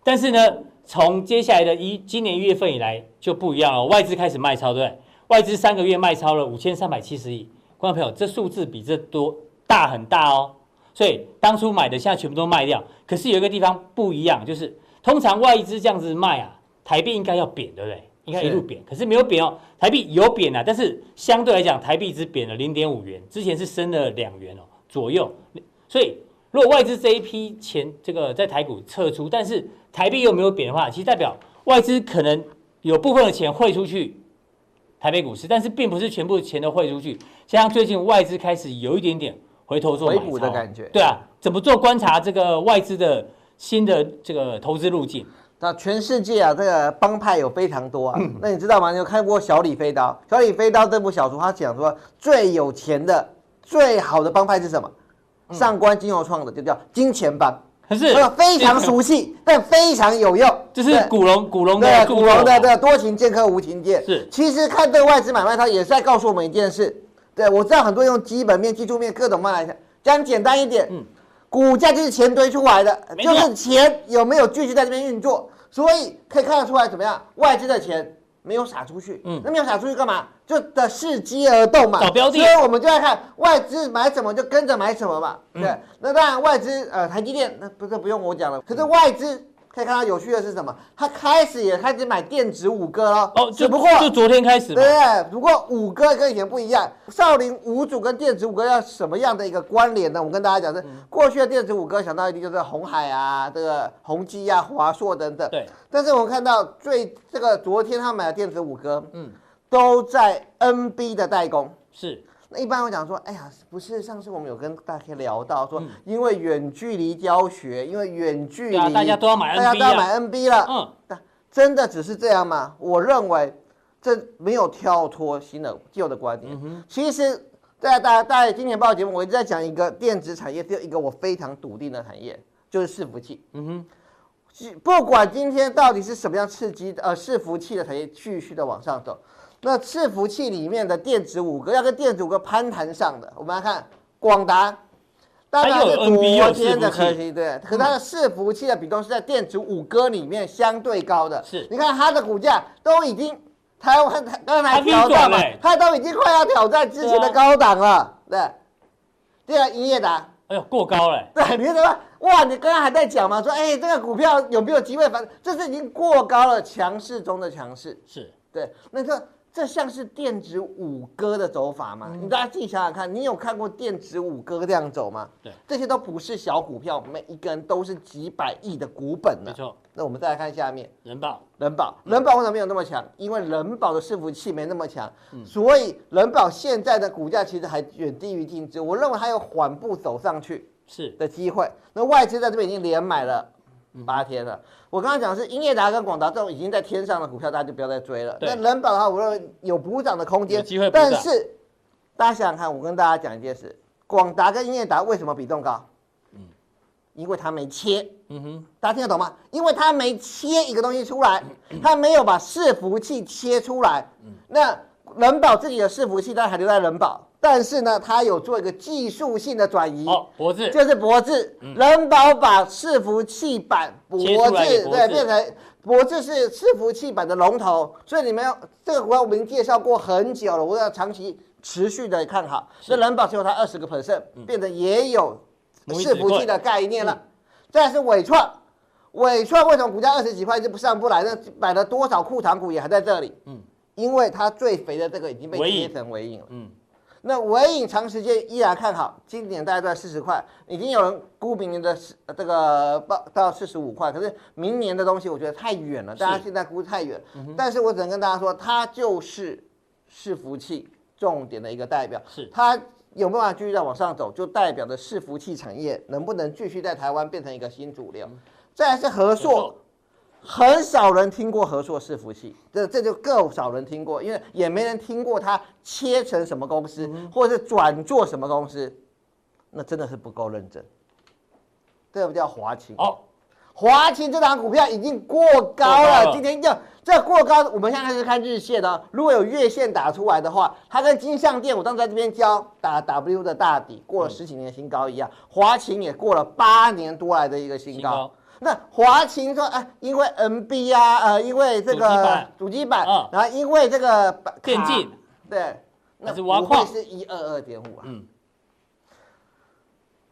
但是呢，从接下来的一今年一月份以来就不一样了，外资开始卖超，对不对？外资三个月卖超了五千三百七十亿，观众朋友，这数字比这多大很大哦。所以当初买的现在全部都卖掉。可是有一个地方不一样，就是通常外资这样子卖啊，台币应该要贬，对不对？应该一路贬，可是没有贬哦，台币有贬啊，但是相对来讲，台币只贬了零点五元，之前是升了两元哦左右。所以如果外资这一批钱这个在台股撤出，但是台币又没有贬的话，其实代表外资可能有部分的钱汇出去台北股市，但是并不是全部的钱都汇出去。像最近外资开始有一点点回头做回补的感觉，对啊，怎么做观察这个外资的新的这个投资路径？那全世界啊，这个帮派有非常多啊。那你知道吗？你有看过《小李飞刀》？《小李飞刀》这部小说，他讲说最有钱的、最好的帮派是什么？上官金融创的，就叫金钱帮。可是非常熟悉，但非常有用。就是古龙，古龙的古龙的这多情剑客无情剑。是，其实看这个外资买卖，它也是在告诉我们一件事。对，我知道很多人用基本面、技术面各种方法来讲，讲简单一点，嗯，股价就是钱堆出来的，就是钱有没有继续在这边运作。所以可以看得出来，怎么样？外资的钱没有撒出去，嗯，那没有撒出去干嘛？就的伺机而动嘛，找标的。所以我们就来看外资买什么就跟着买什么嘛，对。嗯、那当然外资呃台积电那不是不用我讲了，可是外资可以看到有趣的是什么？他开始也开始买电子五哥了。哦，只不过就昨天开始。对，不过五哥跟以前不一样。少林五祖跟电子五哥要什么样的一个关联呢？我跟大家讲是，过去的电子五哥想到一定就是红海啊，这个宏基啊、华硕等等。对。但是我们看到最这个昨天他买的电子五哥，嗯，都在 NB 的代工。是。一般我讲说，哎呀，不是，上次我们有跟大家聊到说，因为远距离教学，因为远距离，大家都要买大家都要买 NB 了。嗯，但真的只是这样吗？我认为这没有跳脱新的旧的观点。其实，在大家大家今年报节目，我一直在讲一个电子产业，只有一个我非常笃定的产业，就是伺服器。嗯哼，不管今天到底是什么样刺激，呃，伺服器的产业继续的往上走。那伺服器里面的电子五哥要跟电子五哥攀谈上的，我们来看广达，当然是昨天的科技，对，可它的伺服器的比重是在电子五哥里面相对高的。是，你看它的股价都已经台湾刚才挑战嘛，它都已经快要挑战之前的高档了。对，第二英业达，哎呦过高了。对，你看什么？哇，你刚刚还在讲嘛，说哎这个股票有没有机会反？这是已经过高了，强势中的强势。是对，那个。这像是电子五哥的走法吗？你大家自己想想看，你有看过电子五哥这样走吗？对，这些都不是小股票，每一个人都是几百亿的股本呢。没错。那我们再来看下面，人保，人保，人保为什么没有那么强？因为人保的伺服器没那么强，所以人保现在的股价其实还远低于净值。我认为还有缓步走上去是的机会。那外资在这边已经连买了。八天了，我刚刚讲的是英业达跟广达这种已经在天上的股票，大家就不要再追了。那人保的话，我认为有补涨的空间，但是大家想想看，我跟大家讲一件事：广达跟英业达为什么比重高？嗯，因为它没切。嗯哼，大家听得懂吗？因为它没切一个东西出来，它没有把伺服器切出来。嗯，那仁宝自己的伺服器当然还留在人保。但是呢，它有做一个技术性的转移，哦，博智就是博智，仁宝、嗯、把伺服器板博智对变成博智是伺服器板的龙头，所以你们要这个股票我们已经介绍过很久了，我要长期持续的看好。那人保只有它二十个 percent，变得也有伺服器的概念了。嗯、再是伟创，伟创为什么股价二十几块就不上不来？那买了多少库藏股也还在这里，嗯，因为它最肥的这个已经被切成尾影了，嗯。那尾影长时间依然看好，今年大概在四十块，已经有人估明年的这个报到四十五块，可是明年的东西我觉得太远了，大家现在估太远。嗯、但是我只能跟大家说，它就是伺服器重点的一个代表，是它有没有办法继续再往上走，就代表着伺服器产业能不能继续在台湾变成一个新主流。嗯、再来是和硕。很少人听过合硕伺服器，这这就更少人听过，因为也没人听过它切成什么公司，或者是转做什么公司，那真的是不够认真。这不叫华勤哦，华勤这档股票已经过高了，今天就这过高，我们现在开始看日线的，如果有月线打出来的话，它跟金像电我当时在这边教打 W 的大底，过了十几年的新高一样，华勤也过了八年多来的一个新高。那华勤说，哎，因为 NB 啊，呃，因为这个主机板，然后因为这个电竞，对，那是挖矿是一二二点五啊。嗯，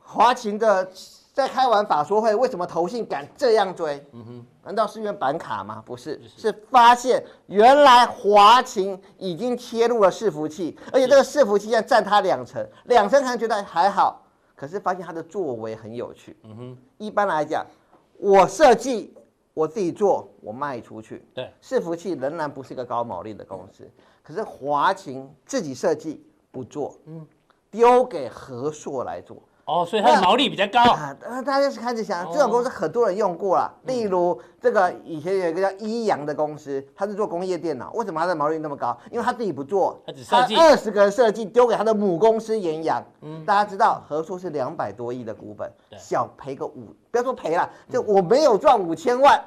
华勤的在开完法说会，为什么投信敢这样追？嗯哼，难道是因为板卡吗？不是，是发现原来华勤已经切入了伺服器，而且这个伺服器现在占它两成，两成可能觉得还好，可是发现它的作为很有趣。嗯哼，一般来讲。我设计，我自己做，我卖出去。对，伺服器仍然不是一个高毛利的公司，可是华勤自己设计不做，嗯，丢给和硕来做。哦，所以它的毛利比较高啊。那大家是开始想，这种公司很多人用过了。例如这个以前有一个叫一阳的公司，它是做工业电脑，为什么它的毛利那么高？因为他自己不做，它只设计，二十个人设计，丢给他的母公司研阳。嗯，大家知道合硕是两百多亿的股本，小赔个五，不要说赔了，就我没有赚五千万，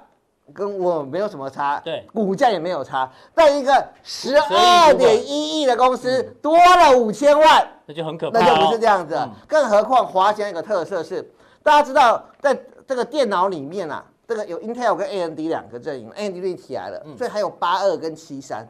跟我没有什么差，对，股价也没有差。但一个十二点一亿的公司多了五千万。那就很可怕，那就不是这样子。更何况华强一个特色是，大家知道，在这个电脑里面啊，这个有 Intel 跟 AMD 两个阵营，AMD 已经起来了，所以还有八二跟七三。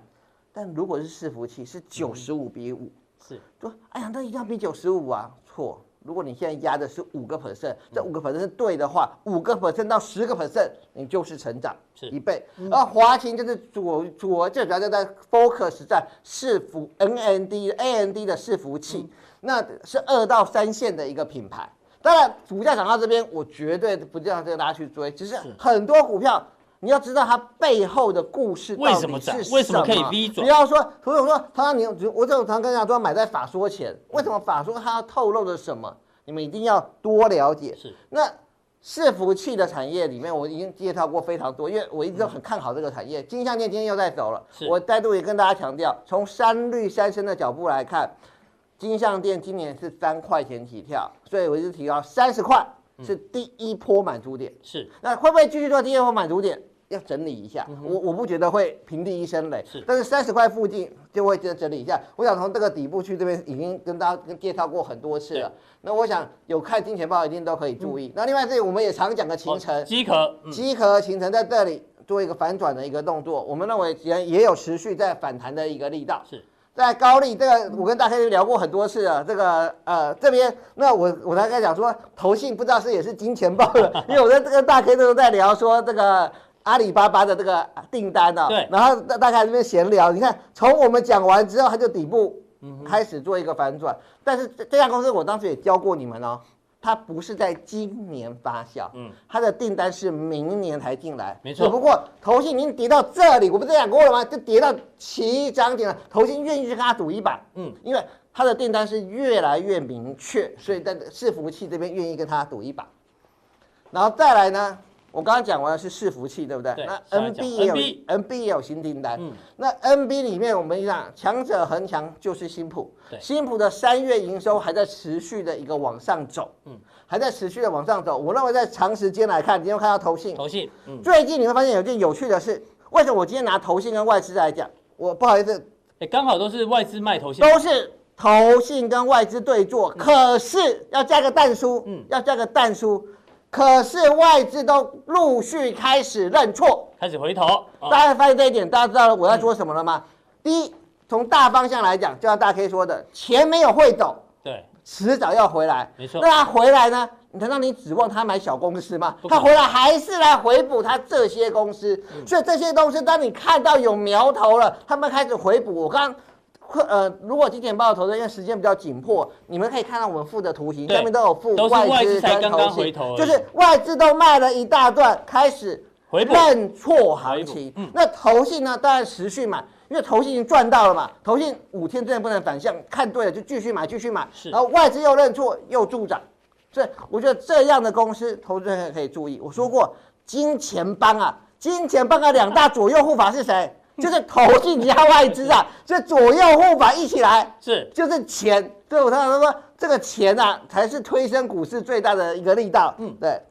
但如果是伺服器，是九十五比五。是，说，哎呀，那一定要比九十五啊？错，如果你现在压的是五个 percent，这五个 percent 是对的话，五个 percent 到十个 percent，你就是成长是一倍。而华擎就是主主，这主要就在 focus 在伺服 NAND AND 的伺服器，那是二到三线的一个品牌。当然，股价涨到这边，我绝对不这样跟大家去追，只是很多股票。你要知道它背后的故事到底是什么？为什么可以 V 转？不要说，涂总说，他你我这种常跟大家说，买在法说前，为什么法说它要透露的什么？你们一定要多了解。是。那伺服器的产业里面，我已经介绍过非常多，因为我一直都很看好这个产业。金像电今天又在走了，我再度也跟大家强调，从三绿三升的脚步来看，金像电今年是三块钱起跳，所以我一直提到三十块是第一波满足点。是。那会不会继续做第二波满足点？要整理一下，嗯、我我不觉得会平地一声雷，是，但是三十块附近就会整理一下。我想从这个底部去这边已经跟大家介绍过很多次了。那我想有看金钱豹一定都可以注意。嗯、那另外这里我们也常讲的勤诚，机壳，机壳行程在这里做一个反转的一个动作，我们认为也也有持续在反弹的一个力道。是在高利这个，我跟大 K 聊过很多次了。这个呃这边，那我我大概讲说，投信不知道是也是金钱豹了，因为我在这个大 K 都在聊说这个。阿里巴巴的这个订单呢、哦？对，然后大大家这边闲聊，你看从我们讲完之后，它就底部开始做一个反转。嗯、但是这家公司我当时也教过你们哦，它不是在今年发酵，嗯，它的订单是明年才进来，没错。只不过投信已经跌到这里，我不是讲过了吗？就跌到起涨点了，投信愿意去跟他赌一把，嗯，因为它的订单是越来越明确，所以在伺服器这边愿意跟他赌一把。然后再来呢？我刚刚讲完的是伺服器，对不对？对那 NB 也有 NB 也有新订单。嗯、那 NB 里面我们讲强者恒强就是新普，新普的三月营收还在持续的一个往上走，嗯，还在持续的往上走。我认为在长时间来看，你有看到投信，投信，嗯，最近你会发现有件有趣的事，为什么我今天拿投信跟外资来讲？我不好意思，哎，刚好都是外资卖投信，都是投信跟外资对做，嗯、可是要加个蛋书，嗯，要加个蛋书。可是外资都陆续开始认错，开始回头。哦、大家发现这一点，大家知道我在说什么了吗？嗯、第一，从大方向来讲，就像大 K 说的，钱没有汇走，对，迟早要回来。没错。那他回来呢？你难道你指望他买小公司吗？他回来还是来回补他这些公司。嗯、所以这些公司，当你看到有苗头了，他们开始回补。我刚。呃，如果金钱豹的投资，因为时间比较紧迫，你们可以看到我们附的图形，下面都有附外资跟投信，就是外资都卖了一大段，开始认错行情。嗯、那投信呢，当然持续买，因为投信已经赚到了嘛。投信五天之内不能反向，看对了就继续买，继续买。然后外资又认错又助涨，所以我觉得这样的公司，投资人可以注意。我说过，金钱帮啊，金钱帮的两大左右护法是谁？就是投信加外资啊，这左右护法一起来，是就是钱。所以我常常说，这个钱啊，才是推升股市最大的一个力道。嗯，对。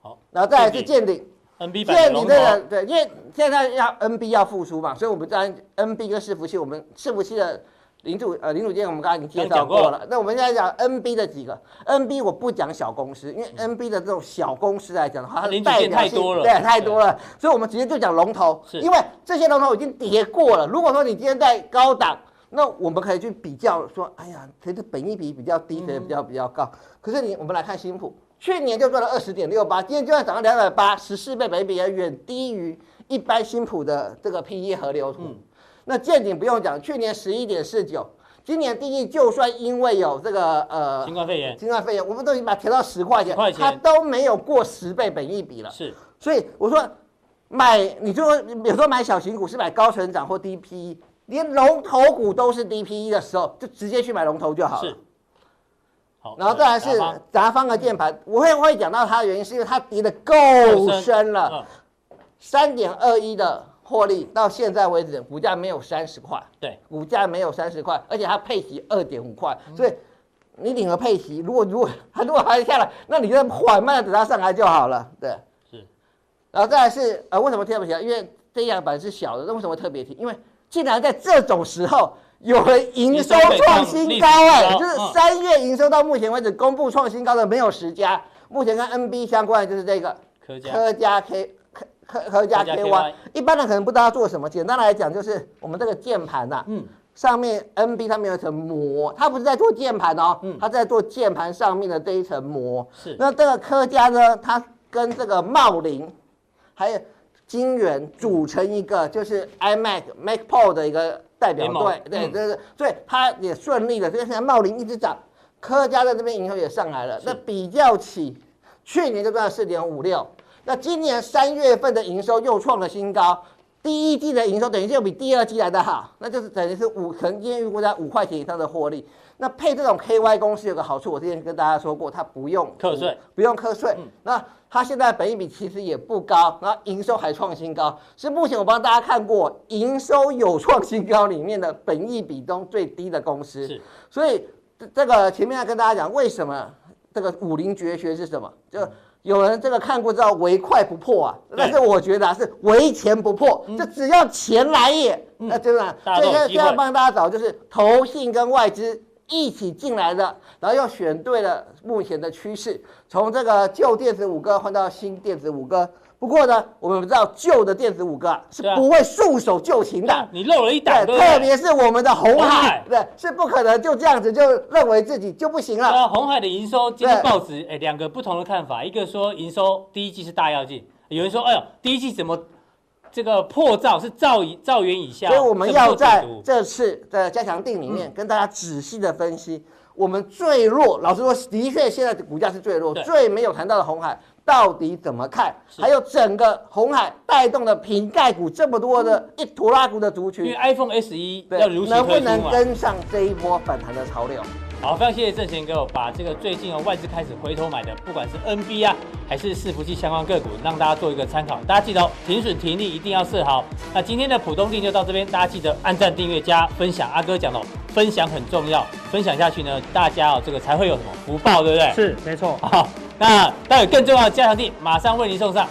好，然后再来是见顶，NB 见顶这个对，因为现在要 NB 要复苏嘛，所以我们在 NB 跟伺服器，我们伺服器的。零组呃，零组件我们刚才已经介绍过了。过那我们现在讲 NB 的几个 NB，我不讲小公司，因为 NB 的这种小公司来讲的话，它的代表性对太多了，所以我们直接就讲龙头。因为这些龙头已经跌过了。如果说你今天在高档，那我们可以去比较说，哎呀，谁的本益比比较低，谁的比较比较高。可是你我们来看新普，去年就赚了二十点六八，今天就算涨到两百八，十四倍本益比也远低于一般新普的这个 PE 河流图。嗯那见顶不用讲，去年十一点四九，今年第一就算因为有这个呃新冠肺炎，新冠肺炎，我们都已经把它调到十块钱，它都没有过十倍本益比了。是，所以我说买，你就说有时候买小型股是买高成长或低 PE，连龙头股都是低 PE 的时候，就直接去买龙头就好了。是，好，然后再来是砸方的键盘，我会会讲到它的原因，是因为它跌的够深了，三点二一的。获利到现在为止，股价没有三十块，对，股价没有三十块，而且它配息二点五块，所以你领了配息，如果如果它如果还下来，那你就缓慢的等它上来就好了，对，是，然后再来是呃为什么特别提？因为这样板是小的，那为什么特别提？因为竟然在这种时候有人营收创新高哎，就是三月营收到目前为止公布创新高的没有十家，目前跟 NB 相关的就是这个科家科嘉 K。科科家 KY，一般人可能不知道做什么。简单来讲，就是我们这个键盘呐，嗯，上面 NB 上面有一层膜，它不是在做键盘哦，嗯，它在做键盘上面的这一层膜。是。那这个科家呢，它跟这个茂林还有金源组成一个就是 iMac Mac Pro 的一个代表队，对对对，所以它也顺利的，所以现在茂林一直涨，科家在这边营收也上来了。那比较起去年就赚了四点五六，那今年三月份的营收又创了新高。第一季的营收等于就比第二季来的好，那就是等于是五，可能今天预估在五块钱以上的获利。那配这种 KY 公司有个好处，我之前跟大家说过，它不用课税，不用课税。嗯、那它现在本益比其实也不高，那营收还创新高，是目前我帮大家看过营收有创新高里面的本益比中最低的公司。是，所以这个前面要跟大家讲，为什么这个武林绝学是什么？就。嗯有人这个看过知道，唯快不破啊，但是我觉得啊，是唯钱不破，就只要钱来也，那真的，所以现在帮大家找就是投信跟外资一起进来的，然后又选对了目前的趋势，从这个旧电子五哥换到新电子五哥。不过呢，我们知道旧的电子五哥是不会束手就擒的。你漏了一档，对，特别是我们的红海，对，是不可能就这样子就认为自己就不行了。红海的营收，今天报纸哎，两个不同的看法，一个说营收第一季是大跃进，有人说哎呦，第一季怎么这个破兆是兆以兆元以下？所以我们要在这次的加强定里面跟大家仔细的分析，我们最弱，老实说，的确现在的股价是最弱，最没有谈到的红海。到底怎么看？还有整个红海带动的瓶盖股这么多的一拖拉股的族群，因为 iPhone SE 要如能不能跟上这一波反弹的潮流？好，非常谢谢正贤哥，我把这个最近哦外资开始回头买的，不管是 NB 啊还是伺服器相关个股，让大家做一个参考。大家记得哦，停损停利一定要设好。那今天的普通錠就到这边，大家记得按赞、订阅、加分享。阿哥讲的，分享很重要，分享下去呢，大家哦这个才会有什么福报，对不对？是，没错。好。那待会更重要的加强地马上为您送上。